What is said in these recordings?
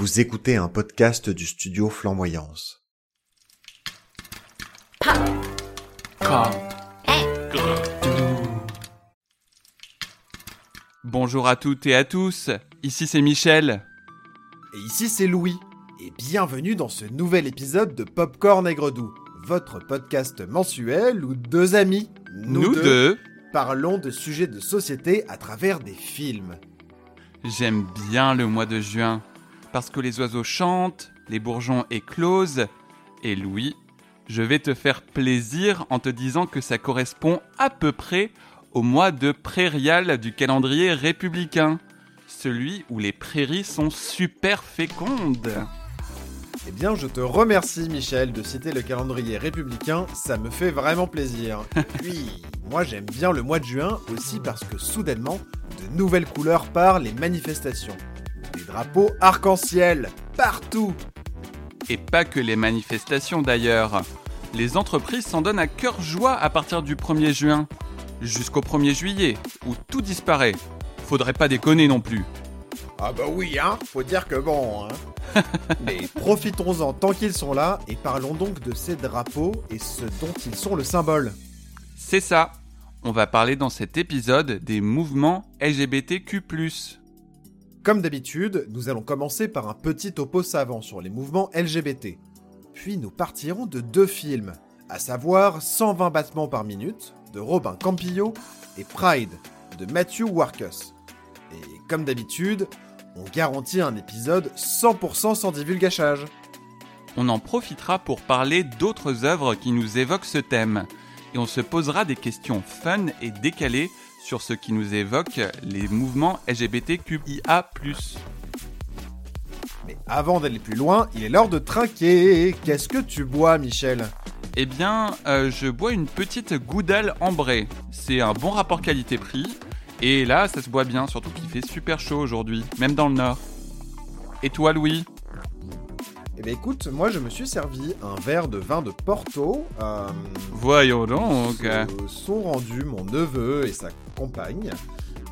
Vous écoutez un podcast du studio Flamboyance. Bonjour à toutes et à tous, ici c'est Michel. Et ici c'est Louis, et bienvenue dans ce nouvel épisode de Popcorn Aigre-Doux, votre podcast mensuel où deux amis, Nous, deux, parlons de sujets de société à travers des films. j'aime bien le mois de juin, parce que les oiseaux chantent, les bourgeons éclosent, et Louis, je vais te faire plaisir en te disant que ça correspond à peu près au mois de prairial du calendrier républicain, celui où les prairies sont super fécondes. Eh bien, je te remercie Michel de citer le calendrier républicain, ça me fait vraiment plaisir. Puis, moi j'aime bien le mois de juin aussi parce que soudainement, de nouvelles couleurs partent les manifestations. Des drapeaux arc-en-ciel, partout Et pas que les manifestations d'ailleurs. Les entreprises s'en donnent à cœur joie à partir du 1er juin, jusqu'au 1er juillet, où tout disparaît. Faudrait pas déconner non plus. Ah bah oui, hein, faut dire que bon, hein. Mais profitons-en tant qu'ils sont là et parlons donc de ces drapeaux et ce dont ils sont le symbole. C'est ça. On va parler dans cet épisode des mouvements LGBTQ+. Comme d'habitude, nous allons commencer par un petit topo savant sur les mouvements LGBT. Puis nous partirons de deux films, à savoir 120 battements par minute de Robin Campillo et Pride de Matthew Warkus. Et comme d'habitude, on garantit un épisode 100% sans divulgachage. On en profitera pour parler d'autres œuvres qui nous évoquent ce thème. Et on se posera des questions fun et décalées sur ce qui nous évoque les mouvements LGBTQIA+. Mais avant d'aller plus loin, il est l'heure de trinquer. Qu'est-ce que tu bois, Michel? Eh bien, euh, je bois une petite goudale ambrée. C'est un bon rapport qualité-prix. Et là, ça se boit bien, surtout qu'il fait super chaud aujourd'hui, même dans le nord. Et toi, Louis? Eh bien écoute, moi je me suis servi un verre de vin de Porto. euh, Voyons donc. sont rendus mon neveu et sa compagne.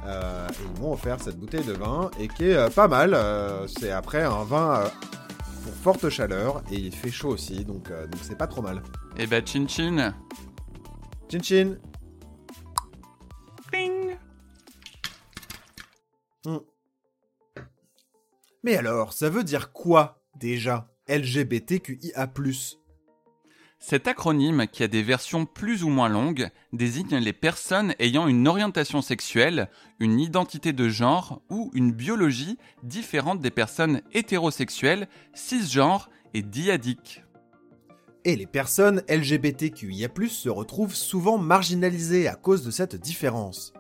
euh, et ils m'ont offert cette bouteille de vin et qui est euh, pas mal. euh, c'est après un vin euh, pour forte chaleur et il fait chaud aussi, donc euh, donc c'est pas trop mal. Eh ben, chin chin. Chin chin. Ping. Mais alors, ça veut dire quoi déjà? LGBTQIA+. Cet acronyme, qui a des versions plus ou moins longues, désigne les personnes ayant une orientation sexuelle, une identité de genre ou une biologie différente des personnes hétérosexuelles, cisgenres et diadiques. Et les personnes LGBTQIA+, se retrouvent souvent marginalisées à cause de cette différence.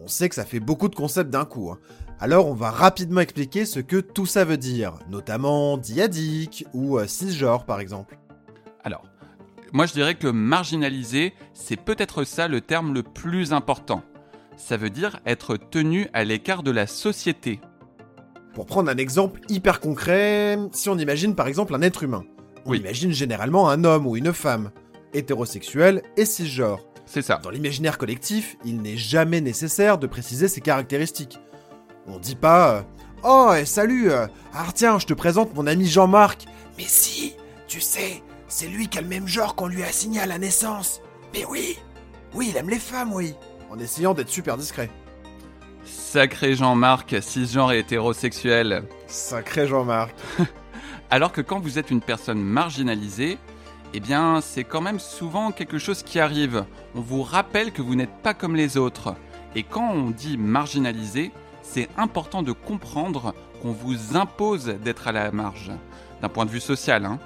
On sait que ça fait beaucoup de concepts d'un coup, hein. alors on va rapidement expliquer ce que tout ça veut dire, notamment diadique ou euh, cisgenre par exemple. Alors, moi je dirais que marginalisé, c'est peut-être ça le terme le plus important. Ça veut dire être tenu à l'écart de la société. Pour prendre un exemple hyper concret, si on imagine par exemple un être humain, on Oui. imagine généralement un homme ou une femme, hétérosexuel et cisgenre. C'est ça. Dans l'imaginaire collectif, il n'est jamais nécessaire de préciser ses caractéristiques. On dit pas euh, Oh, salut euh, Ah tiens, je te présente mon ami Jean-Marc. Mais si, tu sais, c'est lui qui a le même genre qu'on lui a assigné à la naissance. Mais oui, oui, il aime les femmes, oui. En essayant d'être super discret. Sacré Jean-Marc, cisgenre et hétérosexuel. Sacré Jean-Marc. Alors que quand vous êtes une personne marginalisée, eh bien, c'est quand même souvent quelque chose qui arrive. On vous rappelle que vous n'êtes pas comme les autres. Et quand on dit marginalisé, c'est important de comprendre qu'on vous impose d'être à la marge, d'un point de vue social. hein.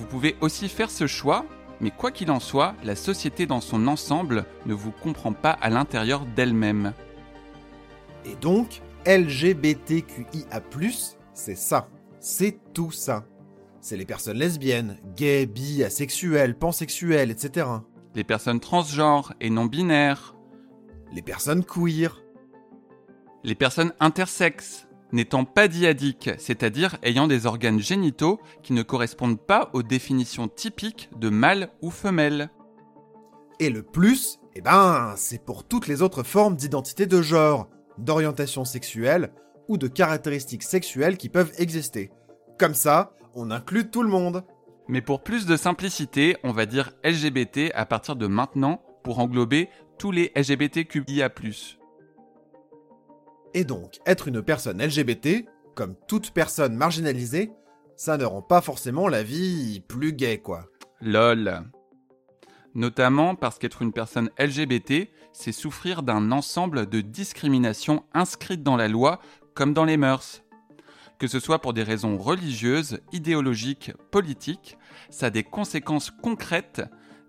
Vous pouvez aussi faire ce choix, mais quoi qu'il en soit, la société dans son ensemble ne vous comprend pas à l'intérieur d'elle-même. Et donc, LGBTQIA+, c'est ça. C'est tout ça. C'est les personnes lesbiennes, gays, bi, asexuelles, pansexuelles, etc. Les personnes transgenres et non binaires, Les personnes queer. Les personnes intersexes, n'étant pas diadiques, c'est-à-dire ayant des organes génitaux qui ne correspondent pas aux définitions typiques de mâle ou femelle. Et le plus, eh ben, c'est pour toutes les autres formes d'identité de genre, d'orientation sexuelle ou de caractéristiques sexuelles qui peuvent exister. Comme ça, on inclut tout le monde. Mais pour plus de simplicité, on va dire LGBT à partir de maintenant pour englober tous les LGBTQIA+. Et donc, être une personne LGBT, comme toute personne marginalisée, ça ne rend pas forcément la vie plus gaie, quoi. LOL. Notamment parce qu'être une personne LGBT, c'est souffrir d'un ensemble de discriminations inscrites dans la loi comme dans les mœurs. Que ce soit pour des raisons religieuses, idéologiques, politiques, ça a des conséquences concrètes,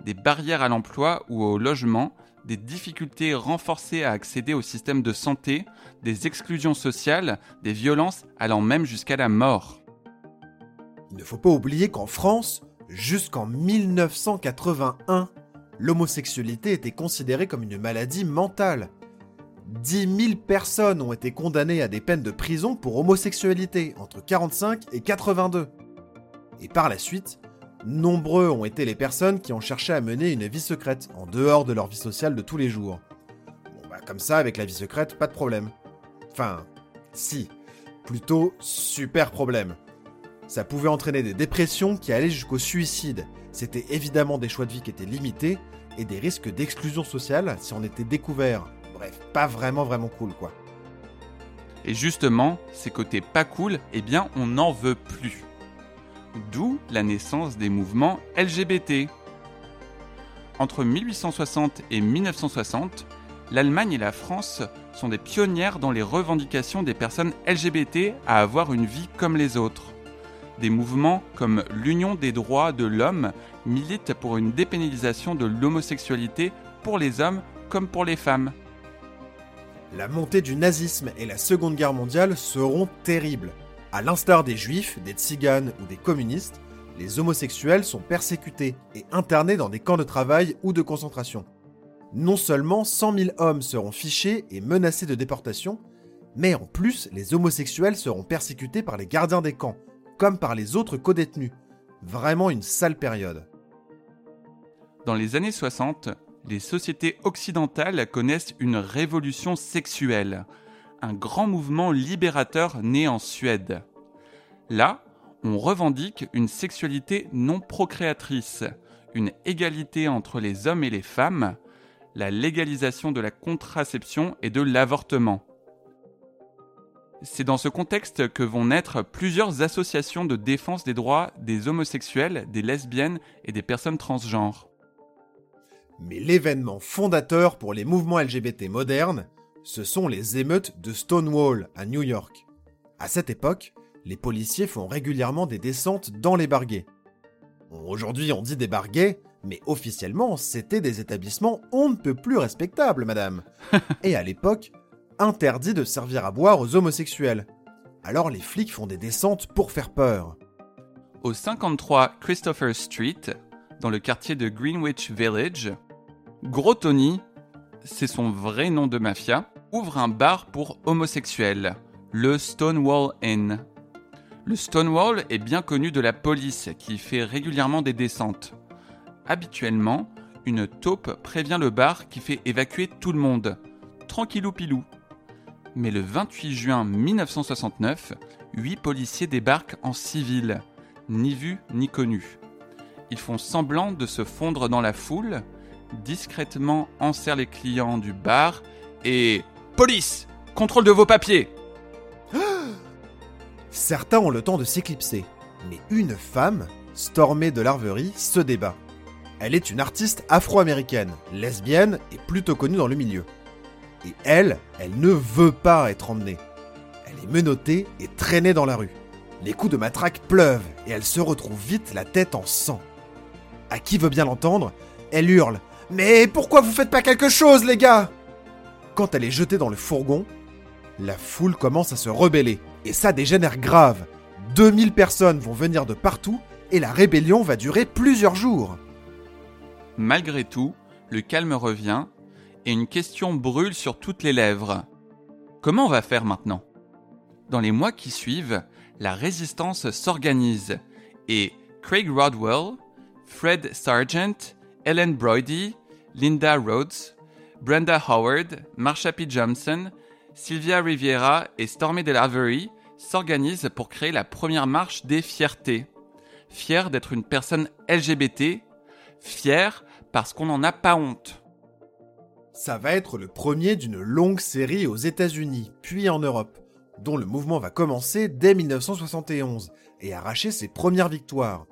des barrières à l'emploi ou au logement, des difficultés renforcées à accéder au système de santé, des exclusions sociales, des violences allant même jusqu'à la mort. Il ne faut pas oublier qu'en France, jusqu'en 1981, l'homosexualité était considérée comme une maladie mentale. 10 000 personnes ont été condamnées à des peines de prison pour homosexualité entre 45 et 82. Et par la suite, nombreux ont été les personnes qui ont cherché à mener une vie secrète en dehors de leur vie sociale de tous les jours. Bon bah comme ça, avec la vie secrète, pas de problème. Enfin, si. Plutôt super problème. Ça pouvait entraîner des dépressions qui allaient jusqu'au suicide. C'était évidemment des choix de vie qui étaient limités et des risques d'exclusion sociale si on était découvert. Bref, pas vraiment vraiment cool quoi. Et justement, ces côtés pas cool, eh bien on n'en veut plus. D'où la naissance des mouvements LGBT. Entre 1860 et 1960, l'Allemagne et la France sont des pionnières dans les revendications des personnes LGBT à avoir une vie comme les autres. Des mouvements comme l'Union des droits de l'homme militent pour une dépénalisation de l'homosexualité pour les hommes comme pour les femmes. La montée du nazisme et la Seconde Guerre mondiale seront terribles. À l'instar des juifs, des tziganes ou des communistes, les homosexuels sont persécutés et internés dans des camps de travail ou de concentration. Non seulement 100 000 hommes seront fichés et menacés de déportation, mais en plus les homosexuels seront persécutés par les gardiens des camps, comme par les autres co-détenus. Vraiment une sale période. Dans les années 60, les sociétés occidentales connaissent une révolution sexuelle, un grand mouvement libérateur né en Suède. Là, on revendique une sexualité non procréatrice, une égalité entre les hommes et les femmes, la légalisation de la contraception et de l'avortement. C'est dans ce contexte que vont naître plusieurs associations de défense des droits des homosexuels, des lesbiennes et des personnes transgenres. Mais l'événement fondateur pour les mouvements LGBT modernes, ce sont les émeutes de Stonewall à New York. À cette époque, les policiers font régulièrement des descentes dans les barguets. Aujourd'hui, on dit des barguets, mais officiellement, c'était des établissements on ne peut plus respectables, madame. Et à l'époque, interdit de servir à boire aux homosexuels. Alors les flics font des descentes pour faire peur. Au 53 Christopher Street, dans le quartier de Greenwich Village, Gros Tony, c'est son vrai nom de mafia, ouvre un bar pour homosexuels, le Stonewall Inn. Le Stonewall est bien connu de la police qui fait régulièrement des descentes. Habituellement, une taupe prévient le bar qui fait évacuer tout le monde. Tranquillou pilou. Mais le 28 juin 1969, huit policiers débarquent en civil, ni vus ni connus. Ils font semblant de se fondre dans la foule, discrètement enserrent les clients du bar et Police Contrôle de vos papiers Certains ont le temps de s'éclipser, mais une femme, stormée de larverie, se débat. Elle est une artiste afro-américaine, lesbienne et plutôt connue dans le milieu. Et elle, elle ne veut pas être emmenée. Elle est menottée et traînée dans la rue. Les coups de matraque pleuvent et elle se retrouve vite la tête en sang. À qui veut bien l'entendre, elle hurle Mais pourquoi vous faites pas quelque chose, les gars? Quand elle est jetée dans le fourgon, la foule commence à se rebeller. Et ça dégénère grave. 2000 personnes vont venir de partout et la rébellion va durer plusieurs jours. Malgré tout, le calme revient et une question brûle sur toutes les lèvres. Comment on va faire maintenant? Dans les mois qui suivent, la résistance s'organise et Craig Rodwell, Fred Sargent, Ellen Brody, Linda Rhodes, Brenda Howard, Marsha P. Johnson, Sylvia Riviera et Stormy Delavery s'organisent pour créer la première marche des fiertés. Fier d'être une personne LGBT, fier parce qu'on n'en a pas honte. Ça va être le premier d'une longue série aux États-Unis, puis en Europe, dont le mouvement va commencer dès 1971 et arracher ses premières victoires.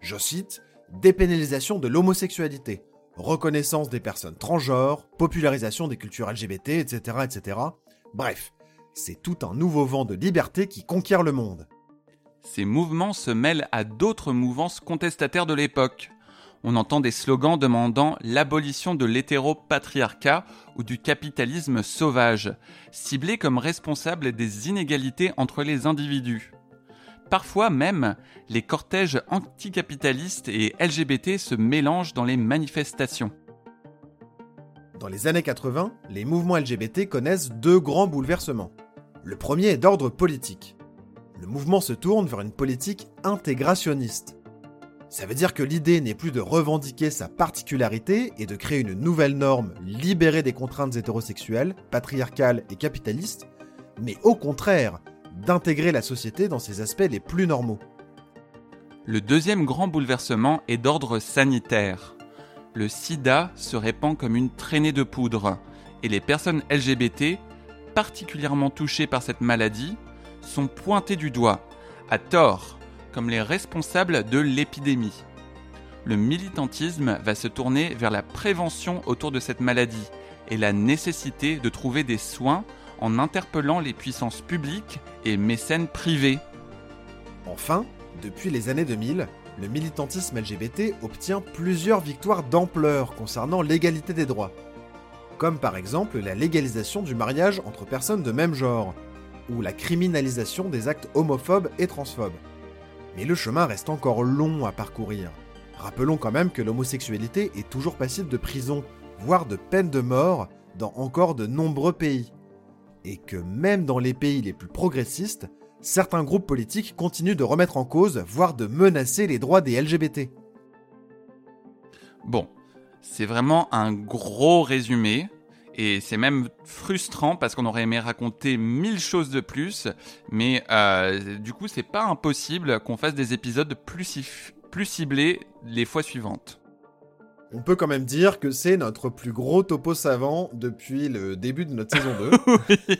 Je cite Dépénalisation de l'homosexualité, reconnaissance des personnes transgenres, popularisation des cultures LGBT, etc. etc. Bref, c'est tout un nouveau vent de liberté qui conquiert le monde. Ces mouvements se mêlent à d'autres mouvances contestataires de l'époque. On entend des slogans demandant l'abolition de l'hétéropatriarcat ou du capitalisme sauvage, ciblés comme responsables des inégalités entre les individus. Parfois même, les cortèges anticapitalistes et LGBT se mélangent dans les manifestations. Dans les années 80, les mouvements LGBT connaissent deux grands bouleversements. Le premier est d'ordre politique. Le mouvement se tourne vers une politique intégrationniste. Ça veut dire que l'idée n'est plus de revendiquer sa particularité et de créer une nouvelle norme libérée des contraintes hétérosexuelles, patriarcales et capitalistes, mais au contraire d'intégrer la société dans ses aspects les plus normaux. Le deuxième grand bouleversement est d'ordre sanitaire. Le sida se répand comme une traînée de poudre, et les personnes LGBT, particulièrement touchées par cette maladie, sont pointées du doigt, à tort, comme les responsables de l'épidémie. Le militantisme va se tourner vers la prévention autour de cette maladie et la nécessité de trouver des soins en interpellant les puissances publiques et mécènes privés. Enfin, depuis les années 2000, le militantisme LGBT obtient plusieurs victoires d'ampleur concernant l'égalité des droits. Comme par exemple la légalisation du mariage entre personnes de même genre, ou la criminalisation des actes homophobes et transphobes. Mais le chemin reste encore long à parcourir. Rappelons quand même que l'homosexualité est toujours passible de prison, voire de peine de mort, dans encore de nombreux pays et que même dans les pays les plus progressistes, certains groupes politiques continuent de remettre en cause, voire de menacer les droits des LGBT. Bon, c'est vraiment un gros résumé. Et c'est même frustrant parce qu'on aurait aimé raconter mille choses de plus, mais euh, du coup c'est pas impossible qu'on fasse des épisodes plus, plus ciblés les fois suivantes on peut quand même dire que c'est notre plus gros topo savant depuis le début de notre saison 2. oui.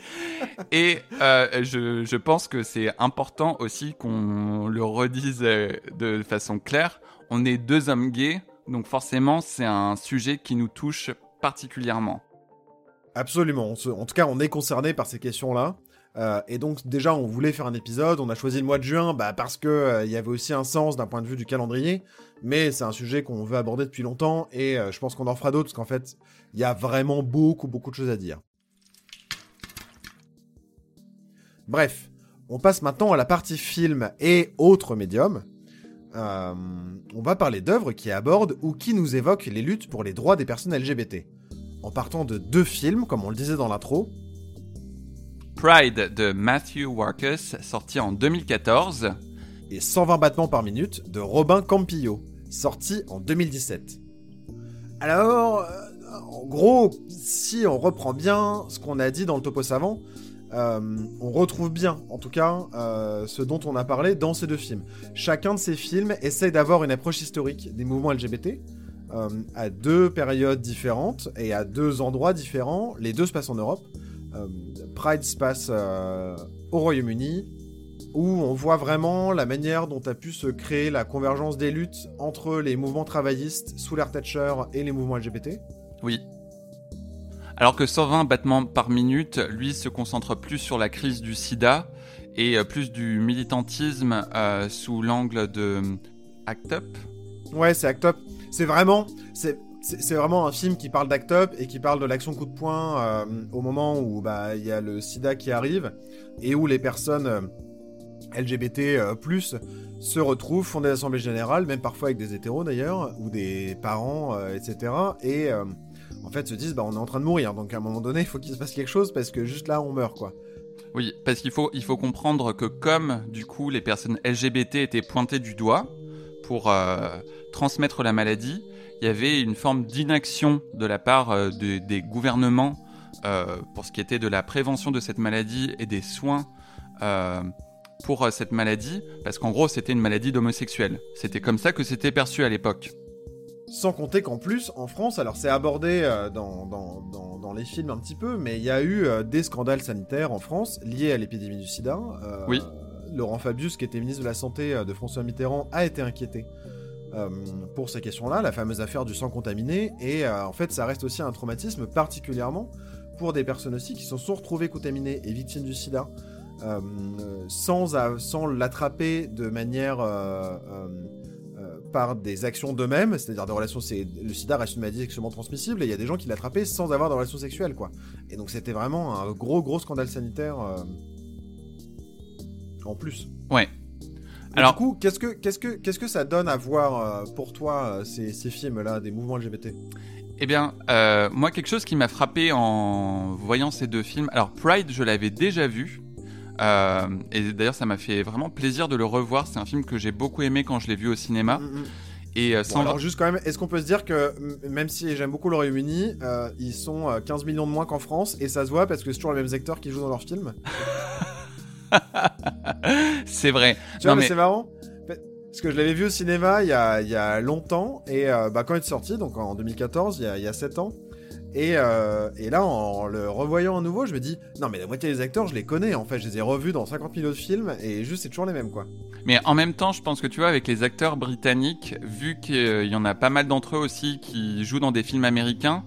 Et euh, je, pense que c'est important aussi qu'on le redise euh, de façon claire. On est deux hommes gays, donc forcément c'est un sujet qui nous touche particulièrement. Absolument. En tout cas, on est concerné par ces questions-là. Euh, et donc déjà, on voulait faire un épisode. On a choisi le mois de juin bah, parce que euh, y avait aussi un sens d'un point de vue du calendrier. Mais c'est un sujet qu'on veut aborder depuis longtemps et euh, je pense qu'on en fera d'autres parce qu'en fait, il y a vraiment beaucoup beaucoup de choses à dire. Bref, on passe maintenant à la partie film et autres médiums. on va parler d'œuvres qui abordent ou qui nous évoquent les luttes pour les droits des personnes LGBT. En partant de deux films, comme on le disait dans l'intro, Pride de Matthew Warkus, sorti en 2014. Et 120 battements par minute de Robin Campillo, sorti en 2017. Alors, euh, en gros, si on reprend bien ce qu'on a dit dans le topo savant, euh, on retrouve bien, en tout cas, euh, ce dont on a parlé dans ces deux films. Chacun de ces films essaye d'avoir une approche historique des mouvements LGBT, à deux périodes différentes et à deux endroits différents. Les deux se passent en Europe. Euh, Pride se passe euh, au Royaume-Uni, où on voit vraiment la manière dont a pu se créer la convergence des luttes entre les mouvements travaillistes sous l'ère Thatcher et les mouvements LGBT. Oui. Alors que 120 battements par minute, lui, se concentre plus sur la crise du sida et euh, plus du militantisme sous l'angle de Act Up. Ouais, c'est Act Up. C'est vraiment, c'est c'est vraiment un film qui parle d'Act Up et qui parle de l'action coup de poing euh, au moment où bah, il y a le sida qui arrive et où les personnes euh, LGBT euh, se retrouvent, font des assemblées générales, même parfois avec des hétéros d'ailleurs, ou des parents, etc. Et en fait se disent bah, on est en train de mourir, donc à un moment donné il faut qu'il se passe quelque chose parce que juste là on meurt quoi. Oui, parce qu'il faut, il faut comprendre que comme du coup les personnes LGBT étaient pointées du doigt pour transmettre la maladie, il y avait une forme d'inaction de la part euh, des gouvernements pour ce qui était de la prévention de cette maladie et des soins pour cette maladie, parce qu'en gros c'était une maladie d'homosexuels. C'était comme ça que c'était perçu à l'époque. Sans compter qu'en plus, en France, alors c'est abordé euh, dans, dans, les films un petit peu, mais il y a eu euh, des scandales sanitaires en France liés à l'épidémie du sida. Euh, oui. Laurent Fabius, qui était ministre de la Santé de François Mitterrand, a été inquiété pour ces questions-là, la fameuse affaire du sang contaminé, et en fait ça reste aussi un traumatisme particulièrement pour des personnes aussi qui se sont retrouvées contaminées et victimes du sida. sans, sans l'attraper de manière par des actions d'eux-mêmes, c'est-à-dire des relations. Le SIDA reste une maladie sexuellement transmissible et il y a des gens qui l'attrapaient sans avoir de relations sexuelles, quoi. Et donc c'était vraiment un gros gros scandale sanitaire euh, en plus. Ouais. Alors du coup, qu'est-ce que qu'est-ce que qu'est-ce que ça donne à voir euh, pour toi euh, ces, ces films-là des mouvements LGBT eh bien, moi, quelque chose qui m'a frappé en voyant ces deux films. Alors, Pride, je l'avais déjà vu. Euh, et d'ailleurs, ça m'a fait vraiment plaisir de le revoir. C'est un film que j'ai beaucoup aimé quand je l'ai vu au cinéma. Mm, mm. Et euh, alors juste quand même, est-ce qu'on peut se dire que même si j'aime beaucoup le Royaume-Uni, euh, ils sont 15 millions de moins qu'en France et ça se voit parce que c'est toujours les mêmes acteurs qui jouent dans leurs films? c'est vrai. Tu vois, mais, c'est marrant. Parce que je l'avais vu au cinéma il y a, il y a longtemps et bah, quand il est sorti, donc en 2014, il y a, il y a 7 ans, euh, et, là, en le revoyant à nouveau, je me dis, non mais la moitié des acteurs, je les connais, en fait, je les ai revus dans 50 000 autres films, et juste, c'est toujours les mêmes, quoi. Mais en même temps, je pense que tu vois, avec les acteurs britanniques, vu qu'il y en a pas mal d'entre eux aussi qui jouent dans des films américains,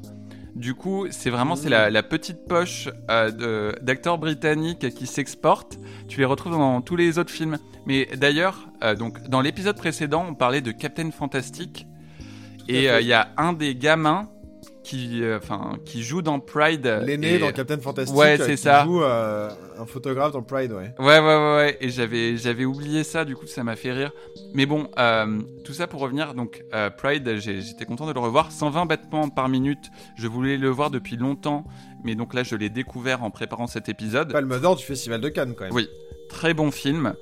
du coup, c'est vraiment c'est la, mmh. petite poche euh, d'acteurs britanniques qui s'exportent. Tu les retrouves dans tous les autres films. Mais d'ailleurs, euh, donc dans l'épisode précédent, on parlait de Captain Fantastic. Et il y a un des gamins qui, euh, enfin, qui joue dans Pride. L'aîné dans Captain Fantastic. Ouais, c'est ça. Qui joue euh, un photographe dans Pride, ouais. Ouais, ouais, ouais, ouais. Et j'avais, j'avais oublié ça, du coup, ça m'a fait rire. Mais bon, euh, tout ça pour revenir, donc, Pride, j'étais content de le revoir. 120 battements par minute. Je voulais le voir depuis longtemps. Mais donc là, je l'ai découvre en préparant cet épisode. Palme d'or du Festival de Cannes, quand même. Oui. Très bon film.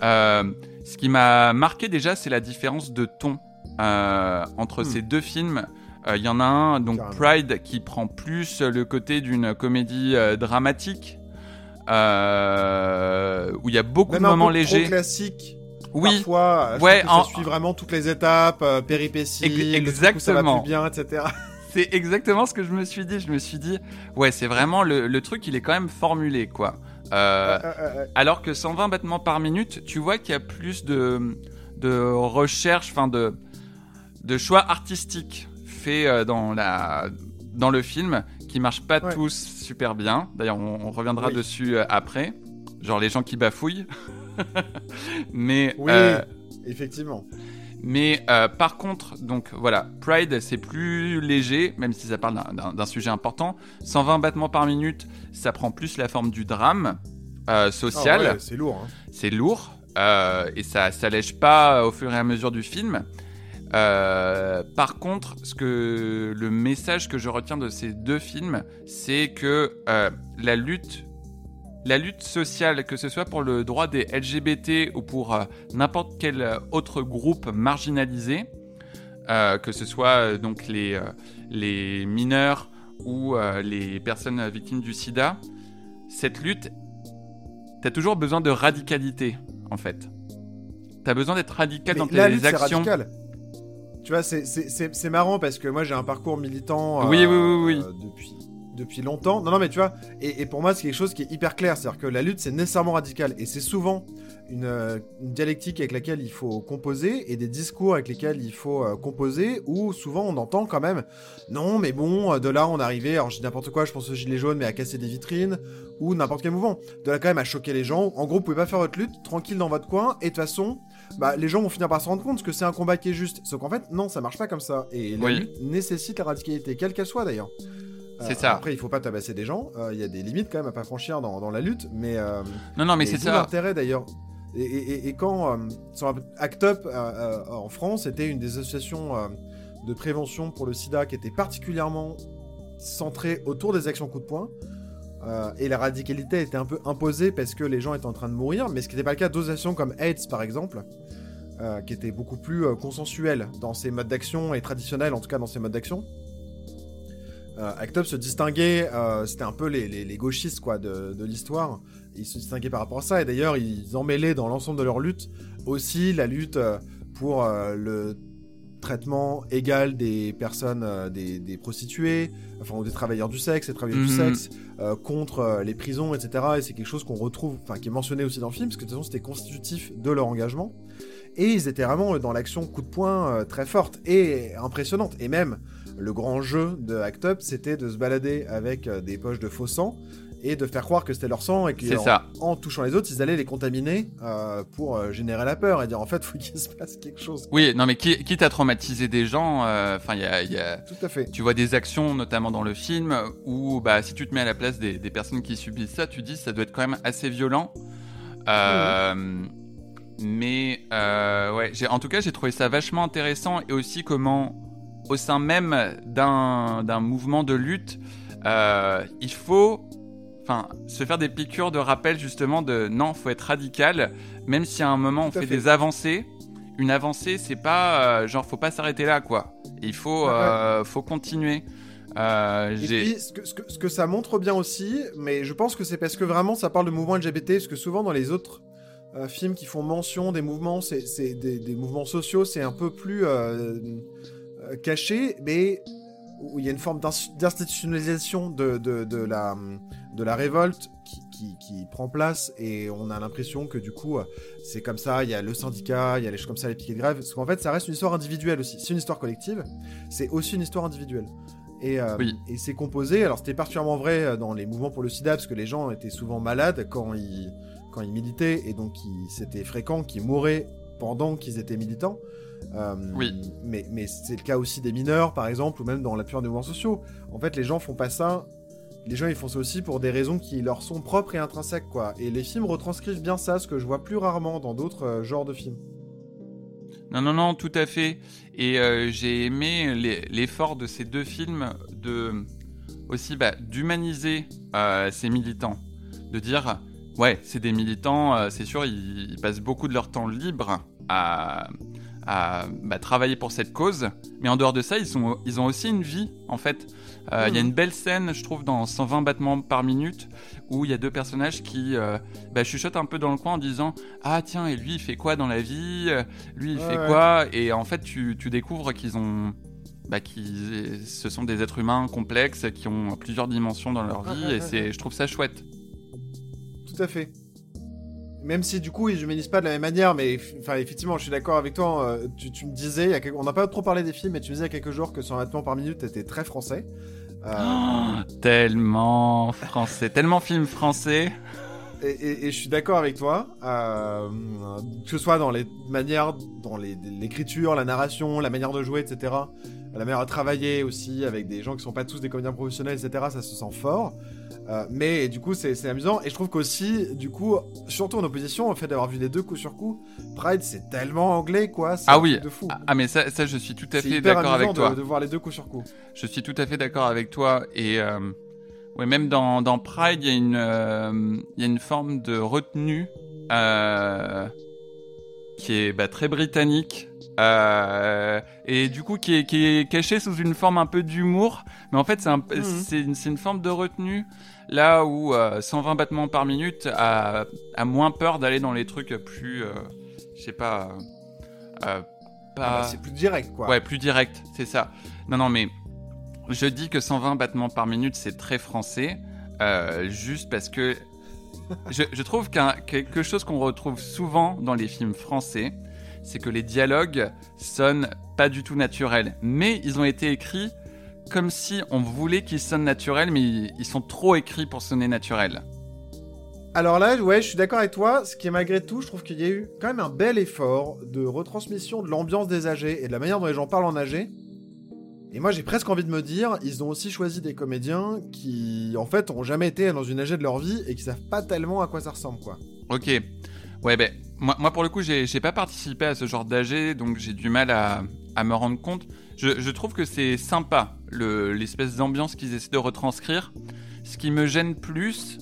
ce qui m'a marqué déjà, c'est la différence de ton entre hmm. ces deux films. Il euh, y en a un, donc Pride, qui prend plus le côté d'une comédie euh, dramatique, euh, où il y a beaucoup de moments légers. classique. Oui. Parfois, ouais, ça suit vraiment toutes les étapes, péripéties, exactement. ça va plus bien, etc. c'est exactement ce que je me suis dit. Je me suis dit, ouais, c'est vraiment le, le, truc, il est quand même formulé, quoi. alors que 120 battements par minute, tu vois qu'il y a plus de, de recherche, enfin de, de choix artistiques euh, dans, la, dans le film qui marchent pas tous super bien. D'ailleurs, on, reviendra dessus euh, après. Genre les gens qui bafouillent. mais. Oui, euh, effectivement. Mais par contre, donc voilà, Pride c'est plus léger, même si ça parle d'un sujet important. 120 battements par minute, ça prend plus la forme du drame social. Ah c'est lourd. Hein. C'est lourd et ça s'allège pas au fur et à mesure du film. Euh, par contre, ce que le message que je retiens de ces deux films, c'est que euh, la lutte, la lutte sociale, que ce soit pour le droit des LGBT ou pour euh, n'importe quel autre groupe marginalisé, que ce soit donc les, les mineurs ou les personnes victimes du SIDA, cette lutte, t'as toujours besoin de radicalité, en fait. T'as besoin d'être radical dans tes actions. Tu vois, c'est marrant parce que moi j'ai un parcours militant oui, oui, oui, euh, depuis, depuis longtemps. Non, non, mais tu vois, et, pour moi c'est quelque chose qui est hyper clair. C'est-à-dire que la lutte c'est nécessairement radical et c'est souvent une, euh, une, dialectique avec laquelle il faut composer et des discours avec lesquels il faut euh, composer où souvent on entend quand même non, mais bon, de là on arrivait, alors je dis n'importe quoi, je pense aux gilets jaunes, mais à casser des vitrines ou n'importe quel mouvement. De là quand même à choquer les gens. En gros, vous pouvez pas faire votre lutte tranquille dans votre coin et de toute façon bah, les gens vont finir par se rendre compte que c'est un combat qui est juste. Sauf qu'en fait, non, ça marche pas comme ça. Et la lutte nécessite la radicalité, quelle qu'elle soit d'ailleurs. C'est ça. Après, il faut pas tabasser des gens. Euh, il y a des limites quand même à pas franchir dans, dans la lutte. Mais euh, non, non, mais c'est ça. L'intérêt d'ailleurs. Et, quand euh, Act Up en France était une des associations de prévention pour le SIDA qui était particulièrement centrée autour des actions coup de poing. Euh, et la radicalité était un peu imposée parce que les gens étaient en train de mourir, mais ce qui n'était pas le cas d'associations comme AIDS par exemple, euh, qui étaient beaucoup plus euh, consensuelles dans ses modes d'action et traditionnelles en tout cas dans ses modes d'action. Act Up se distinguait, c'était un peu les, les, gauchistes quoi de, de l'histoire. Ils se distinguaient par rapport à ça, et d'ailleurs ils emmêlaient dans l'ensemble de leur lutte aussi la lutte pour le traitement égal des personnes, euh, des, prostituées, enfin ou des travailleurs du sexe, des travailleurs du mhm. sexe, euh, contre euh, les prisons, etc. Et c'est quelque chose qu'on retrouve, enfin qui est mentionné aussi dans le film, parce que de toute façon c'était constitutif de leur engagement. Et ils étaient vraiment dans l'action coup de poing très forte et impressionnante. Et même le grand jeu de Act Up, c'était de se balader avec des poches de faux sang et de faire croire que c'était leur sang et qu'en en touchant les autres, ils allaient les contaminer euh, pour euh, générer la peur et dire en fait, faut qu'il se passe quelque chose. Oui, non, mais qui, quitte à traumatiser des gens, euh, enfin, il y a, y a, Tout à fait. Tu vois des actions, notamment dans le film, où bah, si tu te mets à la place des, des personnes qui subissent ça, tu dis ça doit être quand même assez violent. Mais ouais, en tout cas, j'ai trouvé ça vachement intéressant et aussi comment, au sein même d'un mouvement de lutte, il faut enfin, se faire des piqûres de rappel justement de non, faut être radical, même si à un moment on fait, des avancées. Une avancée, c'est pas euh, genre faut pas s'arrêter là quoi. Il faut euh, faut continuer. Euh, et puis, ce que, ce, que, ça montre bien aussi, mais je pense que c'est parce que vraiment ça parle de mouvement LGBT, parce que souvent dans les autres films qui font mention des mouvements, c'est des, des, mouvements sociaux, c'est un peu plus caché, mais où il y a une forme d'institutionnalisation de, de, de, la, de la révolte qui, qui, prend place et on a l'impression que du coup c'est comme ça, il y a le syndicat, il y a les choses comme ça, les piquets de grève, parce qu'en fait ça reste une histoire individuelle aussi. C'est une histoire collective, c'est aussi une histoire individuelle. Et, euh, et c'est composé, alors c'était particulièrement vrai euh, dans les mouvements pour le sida, parce que les gens étaient souvent malades quand ils, quand ils militaient, et donc c'était fréquent qu'ils mouraient pendant qu'ils étaient militants. Euh, oui. Mais, mais c'est le cas aussi des mineurs, par exemple, ou même dans la plupart des mouvements sociaux. En fait, les gens font pas ça. Les gens, ils font ça aussi pour des raisons qui leur sont propres et intrinsèques, quoi. Et les films retranscrivent bien ça, ce que je vois plus rarement dans d'autres euh, genres de films. Non, non, non, tout à fait. Et euh, j'ai aimé l'effort de ces deux films de aussi bah, d'humaniser ces militants, de dire ouais, c'est des militants, c'est sûr, ils, passent beaucoup de leur temps libre à, à bah, travailler pour cette cause. Mais en dehors de ça, ils, sont, ils ont aussi une vie, en fait. Euh, il y a hmm. une belle scène, je trouve, dans 120 battements par minute, où il y a deux personnages qui euh, bah, chuchotent un peu dans le coin en disant Ah, tiens, et lui, il fait quoi dans la vie? Lui, il fait quoi Et en fait, tu, tu découvres qu'ils ont. Bah, qui, ce sont des êtres humains complexes qui ont plusieurs dimensions dans leur vie, et c'est, je trouve ça chouette. Tout à fait. Même si du coup ils humanisent pas de la même manière, mais enfin effectivement je suis d'accord avec toi. Euh, tu, me disais, on n'a pas trop parlé des films, mais tu me disais il y a quelques jours que son vêtement par minute était très français. Euh, oh, tellement français, tellement film français. Et, je suis d'accord avec toi, euh, que ce soit dans les manières, dans l'écriture, la narration, la manière de jouer, etc. La manière de travailler aussi avec des gens qui sont pas tous des comédiens professionnels, etc. Ça se sent fort. Euh, mais du coup, c'est amusant. Et je trouve qu'aussi, du coup, surtout en opposition, au fait d'avoir vu les deux coup sur coup, Pride, c'est tellement anglais, quoi. Ah oui. De fou. Ah, mais ça, ça, je suis tout à fait d'accord avec toi. De, de voir les deux coup sur coup. Je suis tout à fait d'accord avec toi. Et euh, ouais, même dans, dans Pride, il y a une, euh, y a une forme de retenue qui est bah, très britannique. Et du coup qui est, qui est caché sous une forme un peu d'humour mais en fait c'est un, mhm. une, forme de retenue Là où 120 euh, battements par minute a, moins peur d'aller dans les trucs plus, euh, je sais pas, euh, pas. Ah bah, c'est plus direct quoi. Ouais, plus direct, c'est ça. Non, non, mais je dis que 120 battements par minute c'est très français, juste parce que je, je trouve qu'un quelque chose qu'on retrouve souvent dans les films français, c'est que les dialogues sonnent pas du tout naturels, mais ils ont été écrits comme si on voulait qu'ils sonnent naturels, mais ils sont trop écrits pour sonner naturels. Alors là, ouais, je suis d'accord avec toi. Ce qui est malgré tout, je trouve qu'il y a eu quand même un bel effort de retransmission de l'ambiance des âgés et de la manière dont les gens parlent en âgé. Et moi, j'ai presque envie de me dire, ils ont aussi choisi des comédiens qui, en fait, ont jamais été dans une âgée de leur vie et qui savent pas tellement à quoi ça ressemble, quoi. Ok. Ouais, ben, moi, pour le coup, j'ai pas participé à ce genre d'âgé, donc j'ai du mal à, à me rendre compte. Je, trouve que c'est sympa, l'espèce d'ambiance qu'ils essaient de retranscrire. Ce qui me gêne plus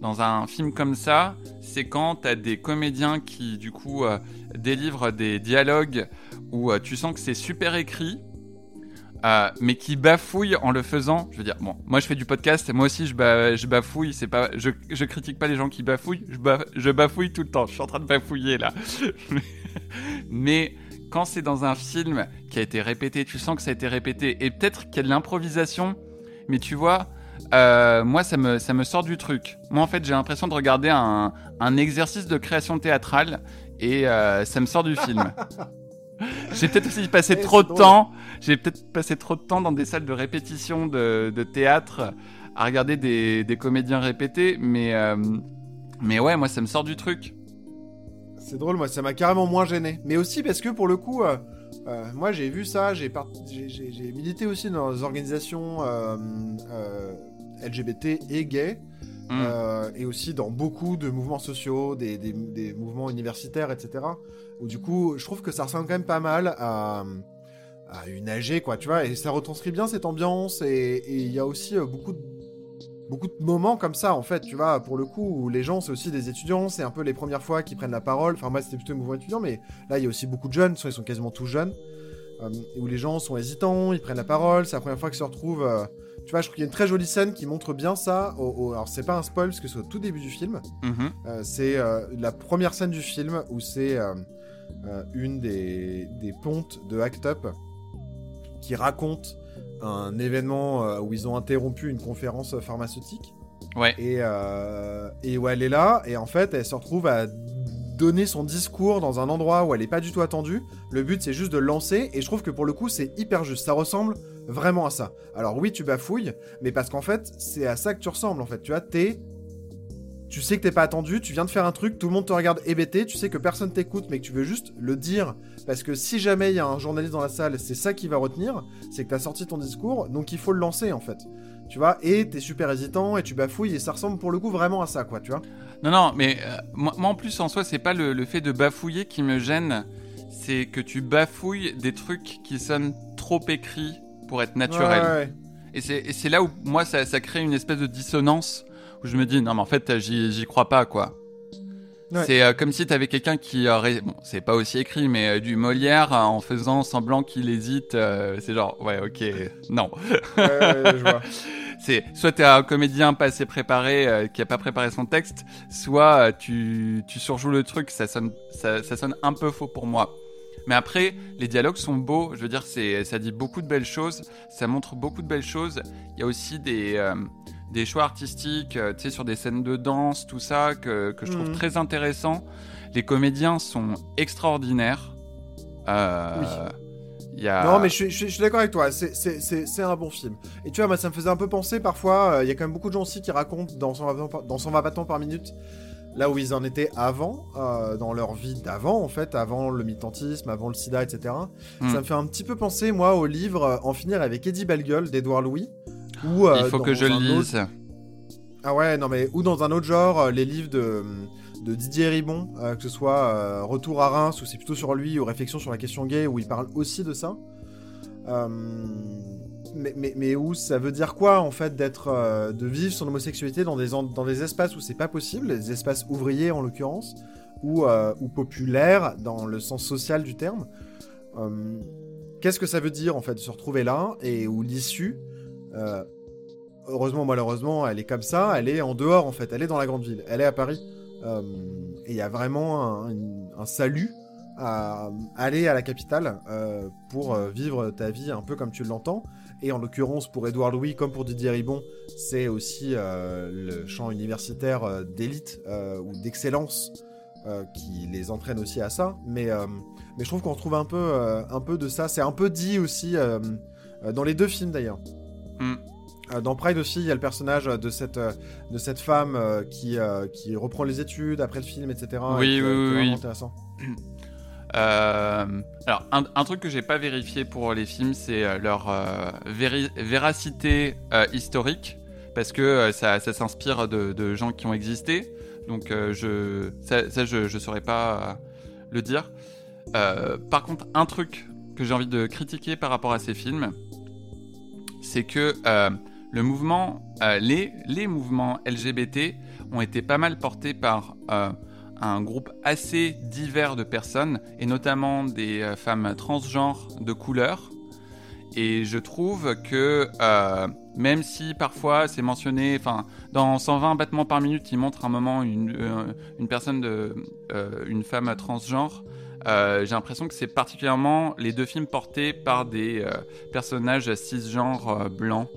dans un film comme ça, c'est quand t'as des comédiens qui, du coup, euh, délivrent des dialogues où euh, tu sens que c'est super écrit. Euh, mais qui bafouille en le faisant. Je veux dire, bon, moi je fais du podcast, moi aussi je, bafouille. C'est pas, je, critique pas les gens qui bafouillent, je, je, bafouille tout le temps. Je suis en train de bafouiller là. mais quand c'est dans un film qui a été répété, tu sens que ça a été répété, et peut-être qu'il y a de l'improvisation, mais tu vois, euh, moi ça me, ça me sort du truc. Moi en fait j'ai l'impression de regarder un, un, exercice de création théâtrale et euh, ça me sort du film. j'ai peut-être aussi passé eh, trop de temps. J'ai peut-être passé trop de temps dans des salles de répétition de, de théâtre à regarder des, des comédiens répéter, mais euh, mais ouais, moi ça me sort du truc. C'est drôle, moi ça m'a carrément moins gêné. Mais aussi parce que pour le coup, euh, euh, moi j'ai vu ça, j'ai milité aussi dans des organisations LGBT et gays. Mm. et aussi dans beaucoup de mouvements sociaux, des, des, des, mouvements universitaires, etc. Où du coup, je trouve que ça ressemble quand même pas mal à, à une AG, quoi, tu vois, et ça retranscrit bien cette ambiance, et il y a aussi euh, beaucoup de beaucoup de moments comme ça en fait tu vois pour le coup où les gens c'est aussi des étudiants c'est un peu les premières fois qu'ils prennent la parole enfin moi c'était plutôt un mouvement étudiant mais là il y a aussi beaucoup de jeunes ils sont quasiment tous jeunes euh, où les gens sont hésitants ils prennent la parole c'est la première fois qu'ils se retrouvent euh, tu vois je trouve qu'il y a une très jolie scène qui montre bien ça alors c'est pas un spoil parce que c'est au tout début du film mm-hmm. c'est la première scène du film où c'est une des, des pontes de Act Up qui raconte un événement euh, où ils ont interrompu une conférence pharmaceutique. Ouais. Et, euh, et où elle est là, et en fait, elle se retrouve à donner son discours dans un endroit où elle n'est pas du tout attendue. Le but, c'est juste de lancer, et je trouve que pour le coup, c'est hyper juste. Ça ressemble vraiment à ça. Alors oui, tu bafouilles, mais parce qu'en fait, c'est à ça que tu ressembles, en fait. Tu vois, t'es tu sais que t'es pas attendu, tu viens de faire un truc, tout le monde te regarde hébété, tu sais que personne t'écoute, mais que tu veux juste le dire, parce que si jamais il y a un journaliste dans la salle, c'est ça qui va retenir, c'est que t'as sorti ton discours, donc il faut le lancer en fait. Tu vois, et t'es super hésitant, et tu bafouilles, et ça ressemble pour le coup vraiment à ça, quoi, tu vois. Non, non, mais euh, moi, en plus en soi, c'est pas le, fait de bafouiller qui me gêne, c'est que tu bafouilles des trucs qui sonnent trop écrits pour être naturels. Et c'est là où moi ça, ça crée une espèce de dissonance où je me dis non mais en fait j'y crois pas quoi. C'est euh, comme si t'avais quelqu'un qui aurait, bon, c'est pas aussi écrit, mais euh, du Molière euh, en faisant semblant qu'il hésite. c'est genre, ouais, ok, non. je vois. c'est soit t'es un comédien pas assez préparé, qui a pas préparé son texte, soit tu, tu surjoues le truc. Ça sonne, ça, ça, sonne un peu faux pour moi. Mais après, les dialogues sont beaux. Je veux dire, c'est, ça dit beaucoup de belles choses. Ça montre beaucoup de belles choses. Il y a aussi des des choix artistiques, euh, tu sais, sur des scènes de danse, tout ça, que, que je trouve mhm. très intéressant. Les comédiens sont extraordinaires. Euh, y a... Non, mais je, je, suis d'accord avec toi, c'est un bon film. Et tu vois, moi, ça me faisait un peu penser parfois, euh, il y a quand même beaucoup de gens aussi qui racontent dans son dans son battant par minute, là où ils en étaient avant, euh, dans leur vie d'avant, en fait, avant le militantisme, avant le sida, etc. Hmm. Ça me fait un petit peu penser, moi, au livre En finir avec Eddie Bellegueule d'Edouard Louis. Euh, Il faut que je le lise. Ah ouais, non mais ou dans un autre genre, euh, les livres de, de Didier Ribon, euh, que ce soit Retour à Reims, où c'est plutôt sur lui, ou Réflexion sur la question gay, où il parle aussi de ça. Mais, où ça veut dire quoi en fait d'être, de vivre son homosexualité dans des, dans des espaces où c'est pas possible, des espaces ouvriers en l'occurrence, ou, ou populaires dans le sens social du terme? Qu'est-ce que ça veut dire en fait de se retrouver là et où l'issue euh, heureusement, malheureusement, elle est comme ça. Elle est en dehors, en fait. Elle est dans la grande ville. Elle est à Paris. Euh, et il y a vraiment un, salut à aller à la capitale euh, pour vivre ta vie un peu comme tu l'entends. Et en l'occurrence, pour Édouard Louis, comme pour Didier Ribon, c'est aussi le champ universitaire d'élite ou d'excellence qui les entraîne aussi à ça. Mais, mais je trouve qu'on retrouve un peu, un peu de ça. C'est un peu dit aussi dans les deux films d'ailleurs. Mm. Euh, dans Pride aussi, il y a le personnage de cette, euh, de cette femme euh, qui, qui reprend les études après le film, etc. Oui, oui, oui. intéressant. alors, un, truc que j'ai pas vérifié pour les films, c'est leur véracité historique, parce que ça, s'inspire de, gens qui ont existé. Donc, je, ça, je, je saurais pas le dire. par contre, un truc que j'ai envie de critiquer par rapport à ces films, c'est que euh, le mouvement, euh, les, les mouvements LGBT ont été pas mal portés par euh, un groupe assez divers de personnes, et notamment des femmes transgenres de couleur. Et je trouve que euh, même si parfois c'est mentionné, enfin dans 120 battements par minute, il montre un moment une, euh, une personne de, euh, une femme transgenre. Euh, j'ai l'impression que c'est particulièrement les deux films portés par des euh, personnages cisgenres euh, blancs.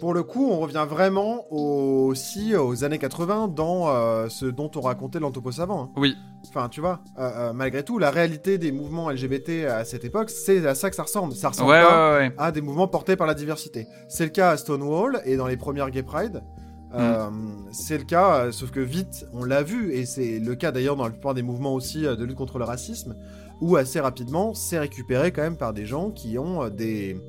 Pour le coup, on revient vraiment au- aussi aux années 80 dans euh, ce dont on racontait l'Anthropo savant. hein. Oui, Enfin, tu vois, euh, euh, malgré tout, la réalité des mouvements LGBT à cette époque, c'est à ça que ça ressemble. Ça ressemble ouais, pas ouais, ouais. à des mouvements portés par la diversité. C'est le cas à Stonewall et dans les premières Gay Pride. Euh, c'est le cas, sauf que vite, on l'a vu, et c'est le cas d'ailleurs dans la plupart des mouvements aussi de lutte contre le racisme, où assez rapidement, c'est récupéré quand même par des gens qui ont des,